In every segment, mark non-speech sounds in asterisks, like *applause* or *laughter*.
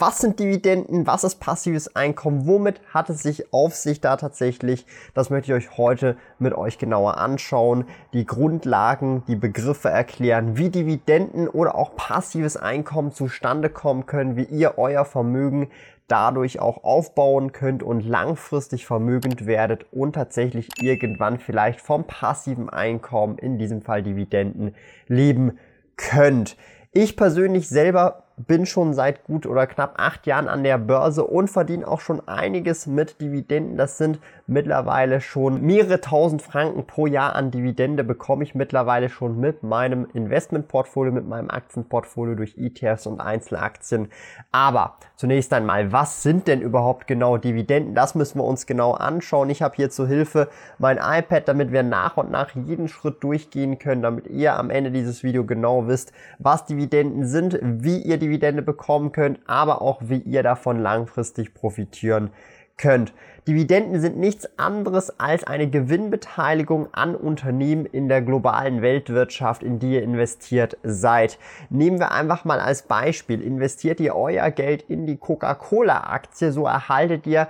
Was sind Dividenden? Was ist passives Einkommen? Womit hat es sich auf sich da tatsächlich? Das möchte ich euch heute mit euch genauer anschauen. Die Grundlagen, die Begriffe erklären, wie Dividenden oder auch passives Einkommen zustande kommen können, wie ihr euer Vermögen dadurch auch aufbauen könnt und langfristig vermögend werdet und tatsächlich irgendwann vielleicht vom passiven Einkommen, in diesem Fall Dividenden, leben könnt. Ich persönlich selber bin schon seit gut oder knapp acht Jahren an der Börse und verdiene auch schon einiges mit Dividenden. Das sind mittlerweile schon mehrere tausend Franken pro Jahr an Dividende bekomme ich mittlerweile schon mit meinem Investmentportfolio, mit meinem Aktienportfolio durch ETFs und Einzelaktien. Aber zunächst einmal, was sind denn überhaupt genau Dividenden? Das müssen wir uns genau anschauen. Ich habe hier zur Hilfe mein iPad, damit wir nach und nach jeden Schritt durchgehen können, damit ihr am Ende dieses Video genau wisst, was Dividenden sind, wie ihr Dividende bekommen könnt, aber auch wie ihr davon langfristig profitieren könnt. Dividenden sind nichts anderes als eine Gewinnbeteiligung an Unternehmen in der globalen Weltwirtschaft, in die ihr investiert seid. Nehmen wir einfach mal als Beispiel, investiert ihr euer Geld in die Coca-Cola-Aktie, so erhaltet ihr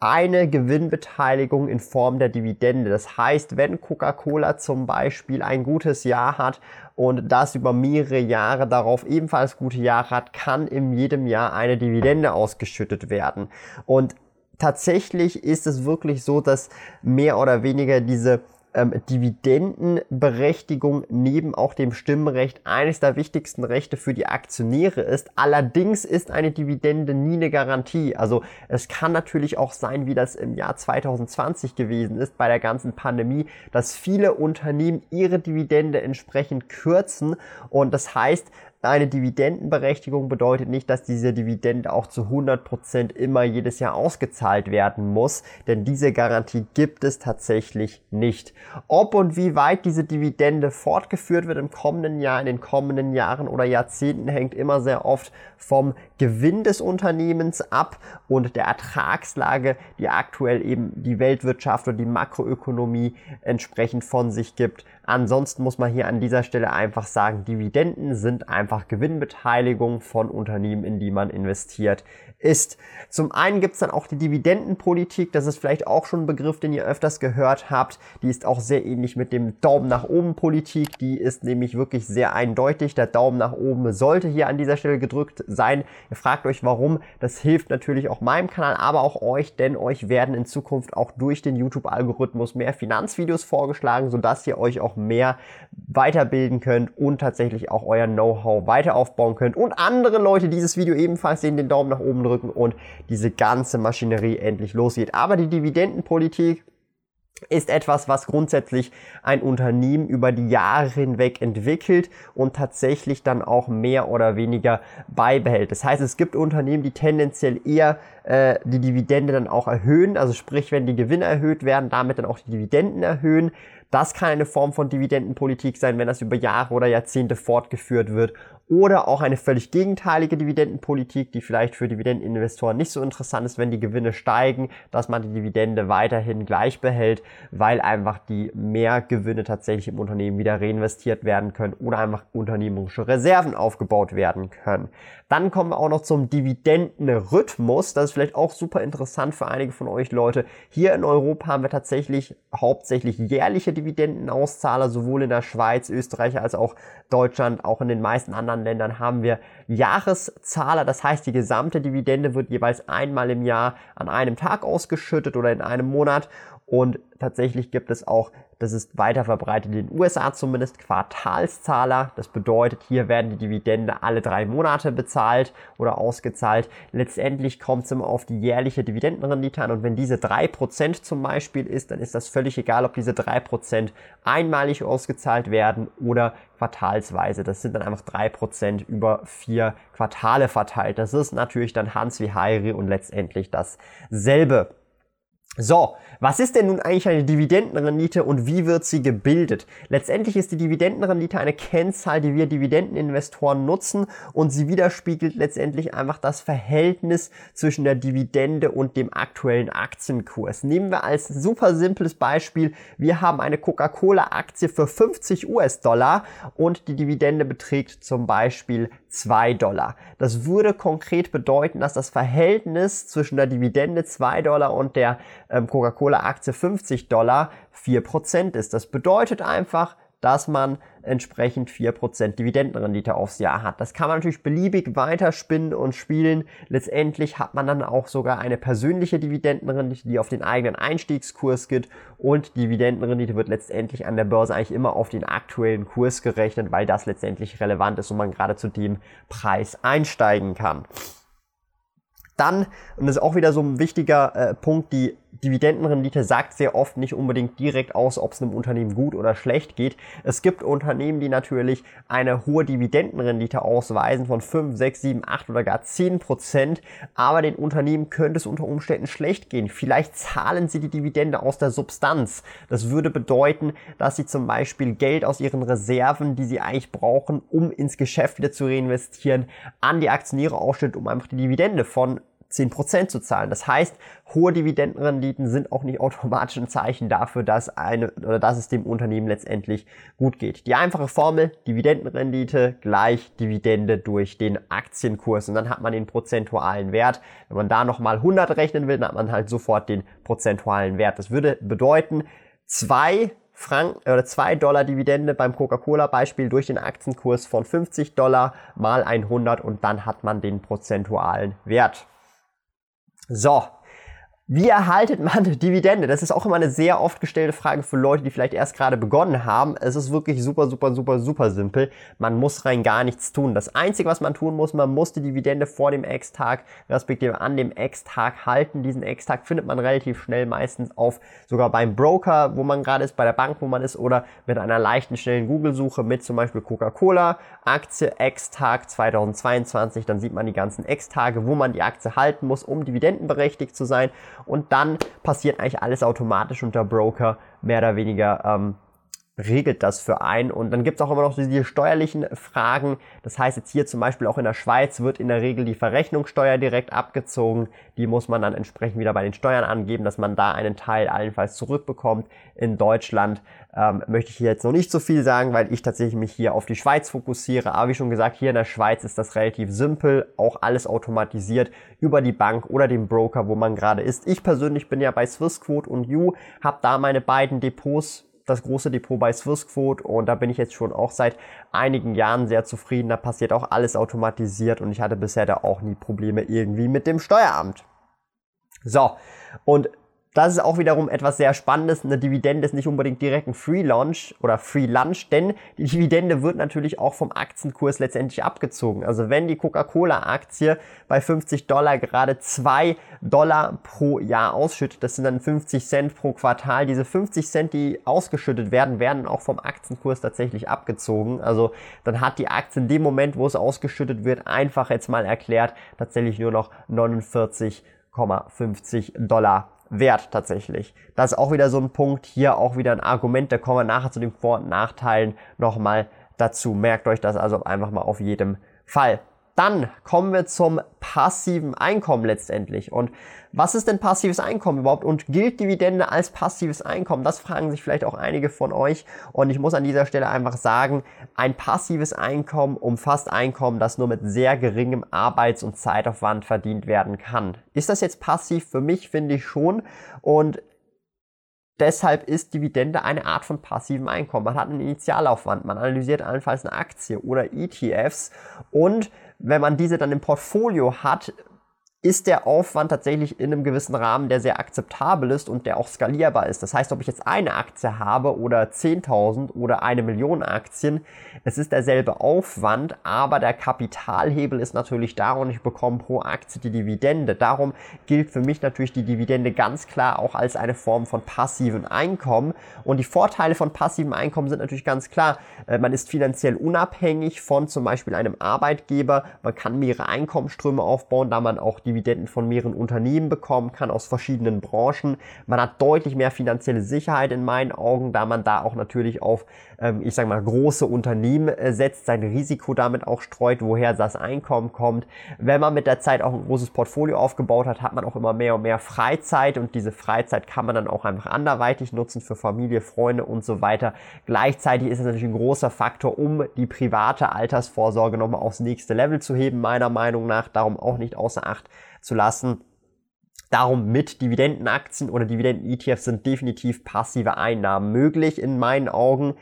eine Gewinnbeteiligung in Form der Dividende. Das heißt, wenn Coca-Cola zum Beispiel ein gutes Jahr hat und das über mehrere Jahre darauf ebenfalls gute Jahre hat, kann in jedem Jahr eine Dividende ausgeschüttet werden. Und tatsächlich ist es wirklich so, dass mehr oder weniger diese ähm, Dividendenberechtigung neben auch dem Stimmrecht eines der wichtigsten Rechte für die Aktionäre ist. Allerdings ist eine Dividende nie eine Garantie. Also es kann natürlich auch sein, wie das im Jahr 2020 gewesen ist bei der ganzen Pandemie, dass viele Unternehmen ihre Dividende entsprechend kürzen und das heißt, eine Dividendenberechtigung bedeutet nicht, dass diese Dividende auch zu 100% immer jedes Jahr ausgezahlt werden muss, denn diese Garantie gibt es tatsächlich nicht. Ob und wie weit diese Dividende fortgeführt wird im kommenden Jahr, in den kommenden Jahren oder Jahrzehnten hängt immer sehr oft vom Gewinn des Unternehmens ab und der Ertragslage, die aktuell eben die Weltwirtschaft und die Makroökonomie entsprechend von sich gibt. Ansonsten muss man hier an dieser Stelle einfach sagen, Dividenden sind einfach Gewinnbeteiligung von Unternehmen, in die man investiert ist. Zum einen gibt es dann auch die Dividendenpolitik, das ist vielleicht auch schon ein Begriff, den ihr öfters gehört habt. Die ist auch sehr ähnlich mit dem Daumen nach oben Politik. Die ist nämlich wirklich sehr eindeutig. Der Daumen nach oben sollte hier an dieser Stelle gedrückt sein. Ihr fragt euch warum. Das hilft natürlich auch meinem Kanal, aber auch euch, denn euch werden in Zukunft auch durch den YouTube-Algorithmus mehr Finanzvideos vorgeschlagen, sodass ihr euch auch mehr weiterbilden könnt und tatsächlich auch euer Know-how weiter aufbauen könnt und andere Leute dieses Video ebenfalls sehen, den Daumen nach oben drücken und diese ganze Maschinerie endlich losgeht. Aber die Dividendenpolitik ist etwas, was grundsätzlich ein Unternehmen über die Jahre hinweg entwickelt und tatsächlich dann auch mehr oder weniger beibehält. Das heißt, es gibt Unternehmen, die tendenziell eher äh, die Dividende dann auch erhöhen, also sprich, wenn die Gewinne erhöht werden, damit dann auch die Dividenden erhöhen. Das kann eine Form von Dividendenpolitik sein, wenn das über Jahre oder Jahrzehnte fortgeführt wird. Oder auch eine völlig gegenteilige Dividendenpolitik, die vielleicht für Dividendeninvestoren nicht so interessant ist, wenn die Gewinne steigen, dass man die Dividende weiterhin gleich behält, weil einfach die mehr Gewinne tatsächlich im Unternehmen wieder reinvestiert werden können oder einfach unternehmerische Reserven aufgebaut werden können. Dann kommen wir auch noch zum Dividendenrhythmus. Das ist vielleicht auch super interessant für einige von euch Leute. Hier in Europa haben wir tatsächlich hauptsächlich jährliche Dividendenauszahler, sowohl in der Schweiz, Österreich als auch Deutschland, auch in den meisten anderen Ländern haben wir Jahreszahler. Das heißt, die gesamte Dividende wird jeweils einmal im Jahr an einem Tag ausgeschüttet oder in einem Monat Und tatsächlich gibt es auch, das ist weiter verbreitet in den USA zumindest, Quartalszahler. Das bedeutet, hier werden die Dividende alle drei Monate bezahlt oder ausgezahlt. Letztendlich kommt es immer auf die jährliche Dividendenrendite an. Und wenn diese drei Prozent zum Beispiel ist, dann ist das völlig egal, ob diese drei Prozent einmalig ausgezahlt werden oder quartalsweise. Das sind dann einfach drei Prozent über vier Quartale verteilt. Das ist natürlich dann Hans wie Heiri und letztendlich dasselbe. So, was ist denn nun eigentlich eine Dividendenrendite und wie wird sie gebildet? Letztendlich ist die Dividendenrendite eine Kennzahl, die wir Dividendeninvestoren nutzen und sie widerspiegelt letztendlich einfach das Verhältnis zwischen der Dividende und dem aktuellen Aktienkurs. Nehmen wir als super simples Beispiel, wir haben eine Coca-Cola-Aktie für 50 US-Dollar und die Dividende beträgt zum Beispiel 2 Dollar. Das würde konkret bedeuten, dass das Verhältnis zwischen der Dividende 2 Dollar und der ähm, Coca-Cola-Aktie 50 Dollar 4% ist. Das bedeutet einfach, dass man entsprechend 4% Dividendenrendite aufs Jahr hat. Das kann man natürlich beliebig weiterspinnen und spielen. Letztendlich hat man dann auch sogar eine persönliche Dividendenrendite, die auf den eigenen Einstiegskurs geht und Dividendenrendite wird letztendlich an der Börse eigentlich immer auf den aktuellen Kurs gerechnet, weil das letztendlich relevant ist und man gerade zu dem Preis einsteigen kann. Dann, und das ist auch wieder so ein wichtiger äh, Punkt, die Dividendenrendite sagt sehr oft nicht unbedingt direkt aus, ob es einem Unternehmen gut oder schlecht geht. Es gibt Unternehmen, die natürlich eine hohe Dividendenrendite ausweisen von 5, 6, 7, 8 oder gar 10 Prozent, aber den Unternehmen könnte es unter Umständen schlecht gehen. Vielleicht zahlen sie die Dividende aus der Substanz. Das würde bedeuten, dass sie zum Beispiel Geld aus ihren Reserven, die sie eigentlich brauchen, um ins Geschäft wieder zu reinvestieren, an die Aktionäre ausschüttet, um einfach die Dividende von 10% zu zahlen. Das heißt, hohe Dividendenrenditen sind auch nicht automatisch ein Zeichen dafür, dass eine oder dass es dem Unternehmen letztendlich gut geht. Die einfache Formel, Dividendenrendite gleich Dividende durch den Aktienkurs und dann hat man den prozentualen Wert. Wenn man da nochmal 100 rechnen will, dann hat man halt sofort den prozentualen Wert. Das würde bedeuten, zwei Franken oder 2 Dollar Dividende beim Coca-Cola Beispiel durch den Aktienkurs von 50 Dollar mal 100 und dann hat man den prozentualen Wert. So, wie erhaltet man *laughs* Dividende? Das ist auch immer eine sehr oft gestellte Frage für Leute, die vielleicht erst gerade begonnen haben. Es ist wirklich super, super, super, super simpel. Man muss rein gar nichts tun. Das Einzige, was man tun muss, man muss die Dividende vor dem Ex-Tag, respektive an dem Ex-Tag halten. Diesen Ex-Tag findet man relativ schnell meistens auf, sogar beim Broker, wo man gerade ist, bei der Bank, wo man ist, oder mit einer leichten, schnellen Google-Suche mit zum Beispiel Coca-Cola, Aktie, Ex-Tag 2022. Dann sieht man die ganzen Ex-Tage, wo man die Aktie halten muss, um dividendenberechtigt zu sein und dann passiert eigentlich alles automatisch und der Broker mehr oder weniger ähm, regelt das für einen. Und dann gibt es auch immer noch diese steuerlichen Fragen. Das heißt jetzt hier zum Beispiel auch in der Schweiz wird in der Regel die Verrechnungssteuer direkt abgezogen. Die muss man dann entsprechend wieder bei den Steuern angeben, dass man da einen Teil allenfalls zurückbekommt. In Deutschland ähm, möchte ich hier jetzt noch nicht so viel sagen, weil ich tatsächlich mich hier auf die Schweiz fokussiere. Aber wie schon gesagt, hier in der Schweiz ist das relativ simpel. Auch alles automatisiert über die Bank oder den Broker, wo man gerade ist. Ich persönlich bin ja bei Swissquote und You, habe da meine beiden Depots das große Depot bei Swissquote und da bin ich jetzt schon auch seit einigen Jahren sehr zufrieden. Da passiert auch alles automatisiert und ich hatte bisher da auch nie Probleme irgendwie mit dem Steueramt. So, und das ist auch wiederum etwas sehr Spannendes. Eine Dividende ist nicht unbedingt direkt ein Free Launch oder Free Lunch, denn die Dividende wird natürlich auch vom Aktienkurs letztendlich abgezogen. Also wenn die Coca-Cola-Aktie bei 50 Dollar gerade 2 Dollar pro Jahr ausschüttet, das sind dann 50 Cent pro Quartal. Diese 50 Cent, die ausgeschüttet werden, werden auch vom Aktienkurs tatsächlich abgezogen. Also dann hat die Aktie in dem Moment, wo es ausgeschüttet wird, einfach jetzt mal erklärt, tatsächlich nur noch 49,50 Dollar wert tatsächlich. Das ist auch wieder so ein Punkt, hier auch wieder ein Argument, da kommen wir nachher zu den Vor- und Nachteilen nochmal dazu. Merkt euch das also einfach mal auf jedem Fall. Dann kommen wir zum passiven Einkommen letztendlich. Und was ist denn passives Einkommen überhaupt? Und gilt Dividende als passives Einkommen? Das fragen sich vielleicht auch einige von euch. Und ich muss an dieser Stelle einfach sagen, ein passives Einkommen umfasst Einkommen, das nur mit sehr geringem Arbeits- und Zeitaufwand verdient werden kann. Ist das jetzt passiv? Für mich finde ich schon. Und Deshalb ist Dividende eine Art von passivem Einkommen. Man hat einen Initialaufwand, man analysiert allenfalls eine Aktie oder ETFs und wenn man diese dann im Portfolio hat, ist der Aufwand tatsächlich in einem gewissen Rahmen, der sehr akzeptabel ist und der auch skalierbar ist. Das heißt, ob ich jetzt eine Aktie habe oder 10.000 oder eine Million Aktien, es ist derselbe Aufwand, aber der Kapitalhebel ist natürlich da und ich bekomme pro Aktie die Dividende. Darum gilt für mich natürlich die Dividende ganz klar auch als eine Form von passiven Einkommen. Und die Vorteile von passivem Einkommen sind natürlich ganz klar. Äh, man ist finanziell unabhängig von zum Beispiel einem Arbeitgeber. Man kann mehrere Einkommensströme aufbauen, da man auch die Dividenden von mehreren Unternehmen bekommen kann aus verschiedenen Branchen. Man hat deutlich mehr finanzielle Sicherheit in meinen Augen, da man da auch natürlich auf, ähm, ich sage mal, große Unternehmen äh, setzt, sein Risiko damit auch streut, woher das Einkommen kommt. Wenn man mit der Zeit auch ein großes Portfolio aufgebaut hat, hat man auch immer mehr und mehr Freizeit und diese Freizeit kann man dann auch einfach anderweitig nutzen für Familie, Freunde und so weiter. Gleichzeitig ist es natürlich ein großer Faktor, um die private Altersvorsorge nochmal aufs nächste Level zu heben, meiner Meinung nach. Darum auch nicht außer Acht zu lassen. Darum mit Dividendenaktien oder Dividenden-ETFs sind definitiv passive Einnahmen möglich in meinen Augen.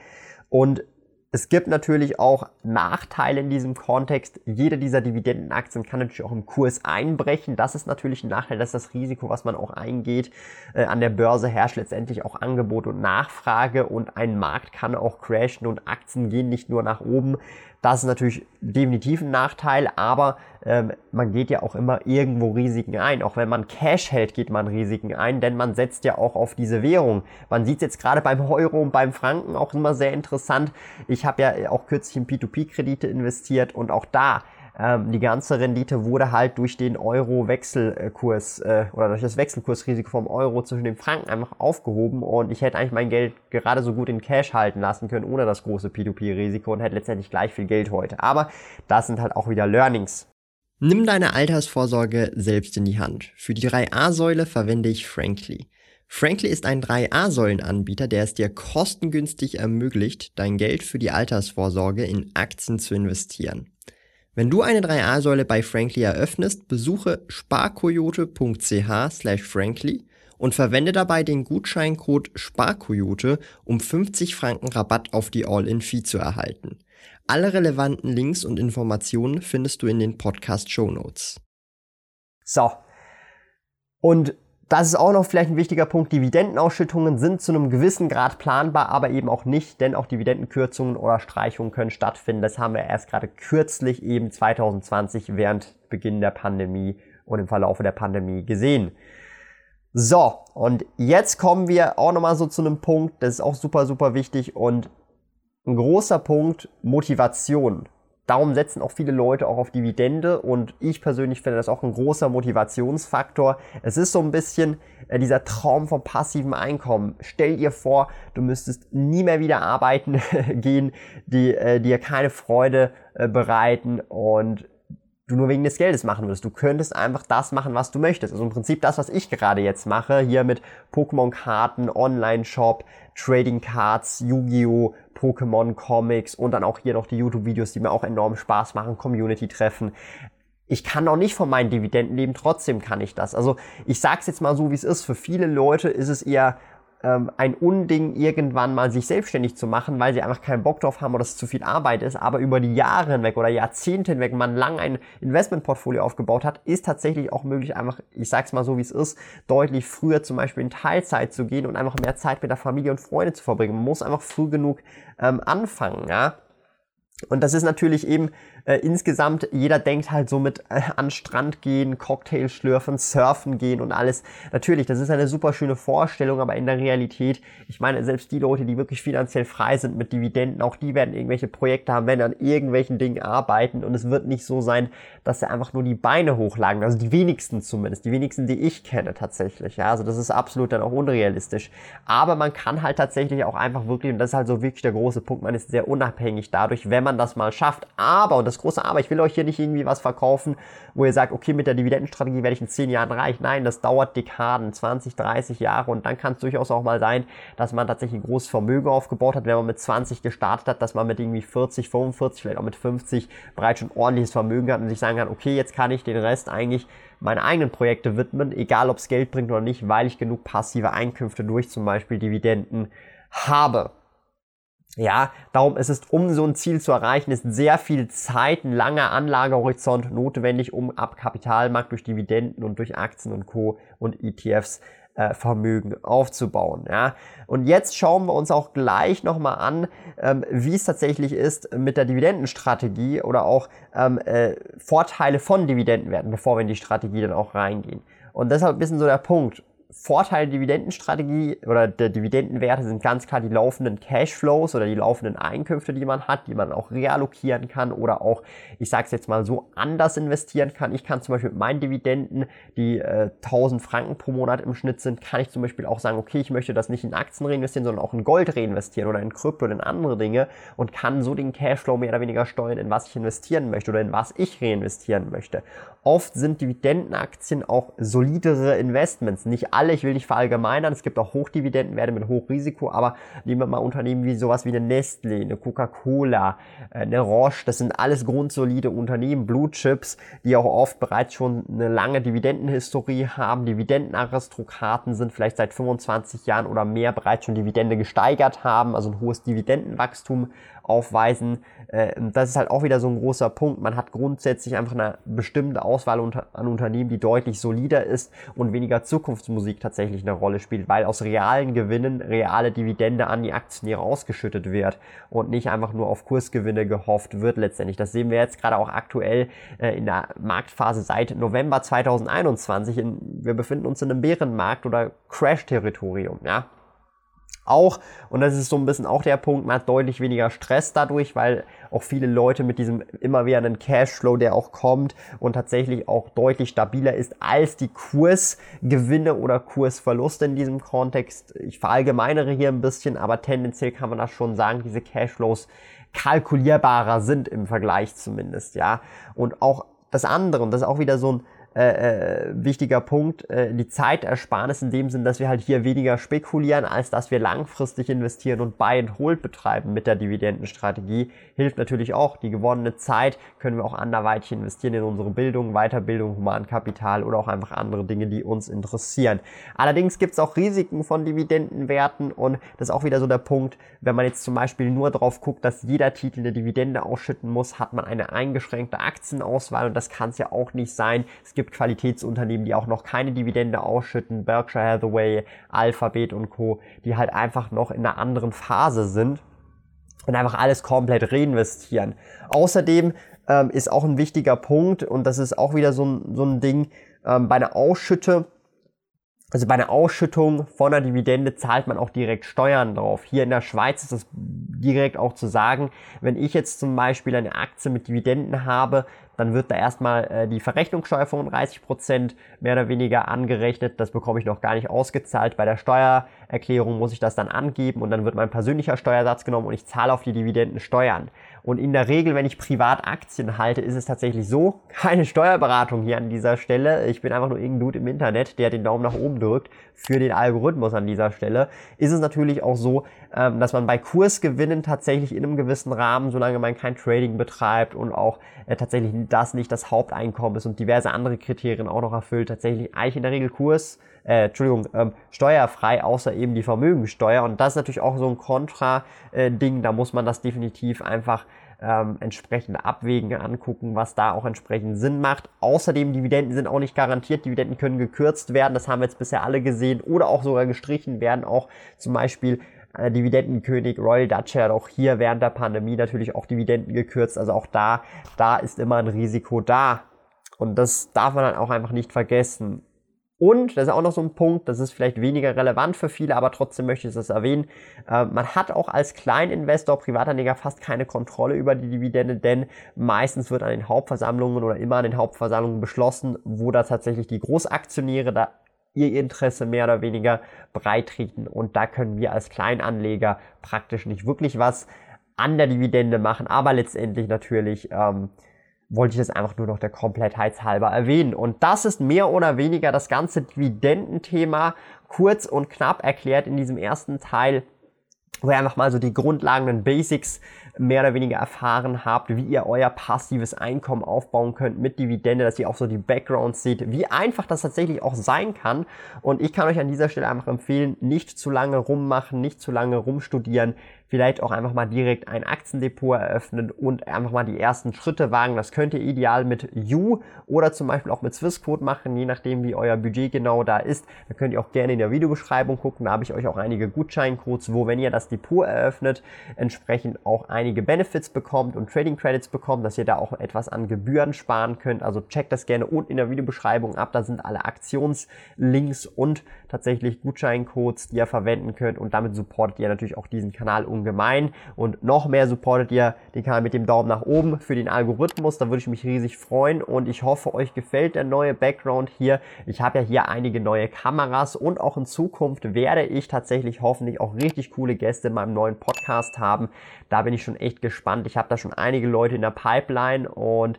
Und es gibt natürlich auch Nachteile in diesem Kontext. Jede dieser Dividendenaktien kann natürlich auch im Kurs einbrechen. Das ist natürlich ein Nachteil. Das ist das Risiko, was man auch eingeht. Äh, an der Börse herrscht letztendlich auch Angebot und Nachfrage und ein Markt kann auch crashen und Aktien gehen nicht nur nach oben. Das ist natürlich definitiv ein Nachteil, aber ähm, man geht ja auch immer irgendwo Risiken ein. Auch wenn man Cash hält, geht man Risiken ein, denn man setzt ja auch auf diese Währung. Man sieht es jetzt gerade beim Euro und beim Franken auch immer sehr interessant. Ich habe ja auch kürzlich in P2P-Kredite investiert und auch da ähm, die ganze Rendite wurde halt durch den Euro-Wechselkurs äh, oder durch das Wechselkursrisiko vom Euro zwischen dem Franken einfach aufgehoben und ich hätte eigentlich mein Geld gerade so gut in Cash halten lassen können, ohne das große P2P-Risiko und hätte letztendlich gleich viel Geld heute. Aber das sind halt auch wieder Learnings. Nimm deine Altersvorsorge selbst in die Hand. Für die 3a-Säule verwende ich Frankly. Frankly ist ein 3a-Säulen-Anbieter, der es dir kostengünstig ermöglicht, dein Geld für die Altersvorsorge in Aktien zu investieren. Wenn du eine 3a-Säule bei Frankly eröffnest, besuche sparkoyote.ch slash frankly und verwende dabei den Gutscheincode SPARKOYOTE, um 50 Franken Rabatt auf die All-In-Fee zu erhalten. Alle relevanten Links und Informationen findest du in den Podcast-Show Notes. So. Und das ist auch noch vielleicht ein wichtiger Punkt. Dividendenausschüttungen sind zu einem gewissen Grad planbar, aber eben auch nicht, denn auch Dividendenkürzungen oder Streichungen können stattfinden. Das haben wir erst gerade kürzlich eben 2020 während Beginn der Pandemie und im Verlauf der Pandemie gesehen. So, und jetzt kommen wir auch nochmal so zu einem Punkt, das ist auch super, super wichtig und ein großer Punkt, Motivation. Darum setzen auch viele Leute auch auf Dividende und ich persönlich finde das auch ein großer Motivationsfaktor. Es ist so ein bisschen äh, dieser Traum vom passiven Einkommen. Stell dir vor, du müsstest nie mehr wieder arbeiten *laughs* gehen, die äh, dir keine Freude äh, bereiten und du nur wegen des Geldes machen würdest. Du könntest einfach das machen, was du möchtest. Also im Prinzip das, was ich gerade jetzt mache, hier mit Pokémon-Karten, Online-Shop, Trading Cards, Yu-Gi-Oh!, Pokémon Comics und dann auch hier noch die YouTube-Videos, die mir auch enorm Spaß machen, Community-Treffen. Ich kann auch nicht von meinen Dividenden leben, trotzdem kann ich das. Also ich sag's jetzt mal so, wie es ist. Für viele Leute ist es eher ähm, ein Unding, irgendwann mal sich selbstständig zu machen, weil sie einfach keinen Bock drauf haben oder es zu viel Arbeit ist. Aber über die Jahre hinweg oder Jahrzehnte hinweg man lang ein Investmentportfolio aufgebaut hat, ist tatsächlich auch möglich, einfach, ich sag's mal so, wie es ist, deutlich früher zum Beispiel in Teilzeit zu gehen und einfach mehr Zeit mit der Familie und Freunde zu verbringen. Man muss einfach früh genug ähm, anfangen, ja. Und das ist natürlich eben äh, insgesamt, jeder denkt halt so mit äh, an Strand gehen, Cocktail schlürfen, surfen gehen und alles. Natürlich, das ist eine super schöne Vorstellung, aber in der Realität, ich meine, selbst die Leute, die wirklich finanziell frei sind mit Dividenden, auch die werden irgendwelche Projekte haben, werden an irgendwelchen Dingen arbeiten und es wird nicht so sein, dass sie einfach nur die Beine hochlagen. Also die wenigsten zumindest, die wenigsten, die ich kenne tatsächlich. Ja, also das ist absolut dann auch unrealistisch. Aber man kann halt tatsächlich auch einfach wirklich, und das ist halt so wirklich der große Punkt, man ist sehr unabhängig dadurch, wenn man das mal schafft. Aber, und das große Aber, ich will euch hier nicht irgendwie was verkaufen, wo ihr sagt, okay, mit der Dividendenstrategie werde ich in 10 Jahren reich. Nein, das dauert Dekaden, 20, 30 Jahre und dann kann es durchaus auch mal sein, dass man tatsächlich ein großes Vermögen aufgebaut hat, wenn man mit 20 gestartet hat, dass man mit irgendwie 40, 45, vielleicht auch mit 50 bereits schon ordentliches Vermögen hat und sich sagen kann, okay, jetzt kann ich den Rest eigentlich meine eigenen Projekte widmen, egal ob es Geld bringt oder nicht, weil ich genug passive Einkünfte durch zum Beispiel Dividenden habe. Ja, darum ist es, um so ein Ziel zu erreichen, ist sehr viel Zeit, ein langer Anlagehorizont notwendig, um ab Kapitalmarkt durch Dividenden und durch Aktien und Co. und ETFs äh, Vermögen aufzubauen. Ja. Und jetzt schauen wir uns auch gleich nochmal an, ähm, wie es tatsächlich ist mit der Dividendenstrategie oder auch ähm, äh, Vorteile von Dividendenwerten, bevor wir in die Strategie dann auch reingehen. Und deshalb bisschen so der Punkt. Vorteil Dividendenstrategie oder der Dividendenwerte sind ganz klar die laufenden Cashflows oder die laufenden Einkünfte, die man hat, die man auch reallokieren kann oder auch, ich sage es jetzt mal so, anders investieren kann. Ich kann zum Beispiel mit meinen Dividenden, die äh, 1000 Franken pro Monat im Schnitt sind, kann ich zum Beispiel auch sagen, okay, ich möchte das nicht in Aktien reinvestieren, sondern auch in Gold reinvestieren oder in Krypto oder in andere Dinge und kann so den Cashflow mehr oder weniger steuern, in was ich investieren möchte oder in was ich reinvestieren möchte. Oft sind Dividendenaktien auch solidere Investments, nicht alle, ich will nicht verallgemeinern, es gibt auch Hochdividendenwerte mit Hochrisiko, aber nehmen wir mal Unternehmen wie sowas wie eine Nestle, eine Coca-Cola, äh, eine Roche, das sind alles grundsolide Unternehmen, Blue Chips, die auch oft bereits schon eine lange Dividendenhistorie haben, Dividendenaristokraten sind vielleicht seit 25 Jahren oder mehr bereits schon Dividende gesteigert haben, also ein hohes Dividendenwachstum aufweisen. Äh, das ist halt auch wieder so ein großer Punkt. Man hat grundsätzlich einfach eine bestimmte Auswahl an Unternehmen, die deutlich solider ist und weniger Zukunftsmusik tatsächlich eine Rolle spielt, weil aus realen Gewinnen reale Dividende an die Aktionäre ausgeschüttet wird und nicht einfach nur auf Kursgewinne gehofft wird letztendlich. Das sehen wir jetzt gerade auch aktuell äh, in der Marktphase seit November 2021. In, wir befinden uns in einem Bärenmarkt oder Crash-Territorium, ja auch, und das ist so ein bisschen auch der Punkt, man hat deutlich weniger Stress dadurch, weil auch viele Leute mit diesem immer wieder einen Cashflow, der auch kommt und tatsächlich auch deutlich stabiler ist als die Kursgewinne oder Kursverluste in diesem Kontext. Ich verallgemeinere hier ein bisschen, aber tendenziell kann man das schon sagen, diese Cashflows kalkulierbarer sind im Vergleich zumindest, ja. Und auch das andere, und das ist auch wieder so ein, äh, äh, wichtiger Punkt, äh, die Zeitersparnis in dem Sinn, dass wir halt hier weniger spekulieren, als dass wir langfristig investieren und Buy and Hold betreiben mit der Dividendenstrategie, hilft natürlich auch. Die gewonnene Zeit können wir auch anderweitig investieren in unsere Bildung, Weiterbildung, Humankapital oder auch einfach andere Dinge, die uns interessieren. Allerdings gibt es auch Risiken von Dividendenwerten und das ist auch wieder so der Punkt, wenn man jetzt zum Beispiel nur darauf guckt, dass jeder Titel eine Dividende ausschütten muss, hat man eine eingeschränkte Aktienauswahl und das kann es ja auch nicht sein. Es gibt Qualitätsunternehmen, die auch noch keine Dividende ausschütten, Berkshire Hathaway, Alphabet und Co., die halt einfach noch in einer anderen Phase sind und einfach alles komplett reinvestieren. Außerdem ähm, ist auch ein wichtiger Punkt, und das ist auch wieder so ein, so ein Ding, ähm, bei einer Ausschütte, also bei einer Ausschüttung von einer Dividende zahlt man auch direkt Steuern drauf. Hier in der Schweiz ist es direkt auch zu sagen, wenn ich jetzt zum Beispiel eine Aktie mit Dividenden habe, dann wird da erstmal äh, die Verrechnungssteuer 35% mehr oder weniger angerechnet. Das bekomme ich noch gar nicht ausgezahlt. Bei der Steuererklärung muss ich das dann angeben und dann wird mein persönlicher Steuersatz genommen und ich zahle auf die Dividenden Steuern. Und in der Regel, wenn ich privat Aktien halte, ist es tatsächlich so, *laughs* keine Steuerberatung hier an dieser Stelle. Ich bin einfach nur irgendein Dude im Internet, der den Daumen nach oben drückt für den Algorithmus an dieser Stelle. Ist es natürlich auch so, ähm, dass man bei Kursgewinnen tatsächlich in einem gewissen Rahmen, solange man kein Trading betreibt und auch äh, tatsächlich das nicht das Haupteinkommen ist und diverse andere Kriterien auch noch erfüllt, tatsächlich eigentlich in der Regel Kurs, äh, Entschuldigung, ähm, steuerfrei, außer eben die Vermögensteuer. Und das ist natürlich auch so ein Kontra-Ding, da muss man das definitiv einfach ähm, entsprechend abwägen, angucken, was da auch entsprechend Sinn macht. Außerdem, Dividenden sind auch nicht garantiert, Dividenden können gekürzt werden, das haben wir jetzt bisher alle gesehen, oder auch sogar gestrichen werden, auch zum Beispiel äh, Dividendenkönig Royal Dutch hat auch hier während der Pandemie natürlich auch Dividenden gekürzt. Also auch da, da ist immer ein Risiko da. Und das darf man dann auch einfach nicht vergessen. Und, das ist auch noch so ein Punkt, das ist vielleicht weniger relevant für viele, aber trotzdem möchte ich das erwähnen. Äh, man hat auch als Kleininvestor, Privatanleger fast keine Kontrolle über die Dividende, denn meistens wird an den Hauptversammlungen oder immer an den Hauptversammlungen beschlossen, wo da tatsächlich die Großaktionäre da ihr Interesse mehr oder weniger breitreten. Und da können wir als Kleinanleger praktisch nicht wirklich was an der Dividende machen, aber letztendlich natürlich ähm, wollte ich das einfach nur noch der Komplettheit halber erwähnen. Und das ist mehr oder weniger das ganze Dividendenthema kurz und knapp erklärt in diesem ersten Teil wo ihr einfach mal so die grundlegenden Basics mehr oder weniger erfahren habt, wie ihr euer passives Einkommen aufbauen könnt mit Dividende, dass ihr auch so die Backgrounds seht, wie einfach das tatsächlich auch sein kann. Und ich kann euch an dieser Stelle einfach empfehlen, nicht zu lange rummachen, nicht zu lange rumstudieren, vielleicht auch einfach mal direkt ein Aktiendepot eröffnen und einfach mal die ersten Schritte wagen. Das könnt ihr ideal mit You oder zum Beispiel auch mit Swissquote machen, je nachdem wie euer Budget genau da ist. Da könnt ihr auch gerne in der Videobeschreibung gucken. Da habe ich euch auch einige Gutscheincodes, wo wenn ihr das Depot eröffnet, entsprechend auch einige Benefits bekommt und Trading Credits bekommt, dass ihr da auch etwas an Gebühren sparen könnt. Also checkt das gerne unten in der Videobeschreibung ab. Da sind alle Aktionslinks und tatsächlich Gutscheincodes, die ihr verwenden könnt und damit supportet ihr natürlich auch diesen Kanal ungemein und noch mehr supportet ihr den Kanal mit dem Daumen nach oben für den Algorithmus. Da würde ich mich riesig freuen und ich hoffe, euch gefällt der neue Background hier. Ich habe ja hier einige neue Kameras und auch in Zukunft werde ich tatsächlich hoffentlich auch richtig coole Gäste in meinem neuen Podcast haben. Da bin ich schon echt gespannt. Ich habe da schon einige Leute in der Pipeline und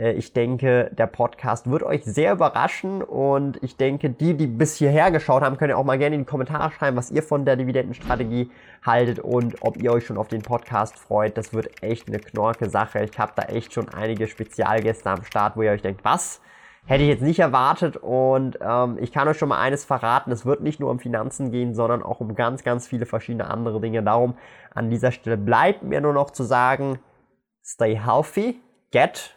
ich denke, der Podcast wird euch sehr überraschen und ich denke, die, die bis hierher geschaut haben, können ja auch mal gerne in die Kommentare schreiben, was ihr von der Dividendenstrategie haltet und ob ihr euch schon auf den Podcast freut. Das wird echt eine knorke Sache. Ich habe da echt schon einige Spezialgäste am Start, wo ihr euch denkt, was? Hätte ich jetzt nicht erwartet und ähm, ich kann euch schon mal eines verraten, es wird nicht nur um Finanzen gehen, sondern auch um ganz, ganz viele verschiedene andere Dinge. Darum an dieser Stelle bleibt mir nur noch zu sagen, stay healthy, get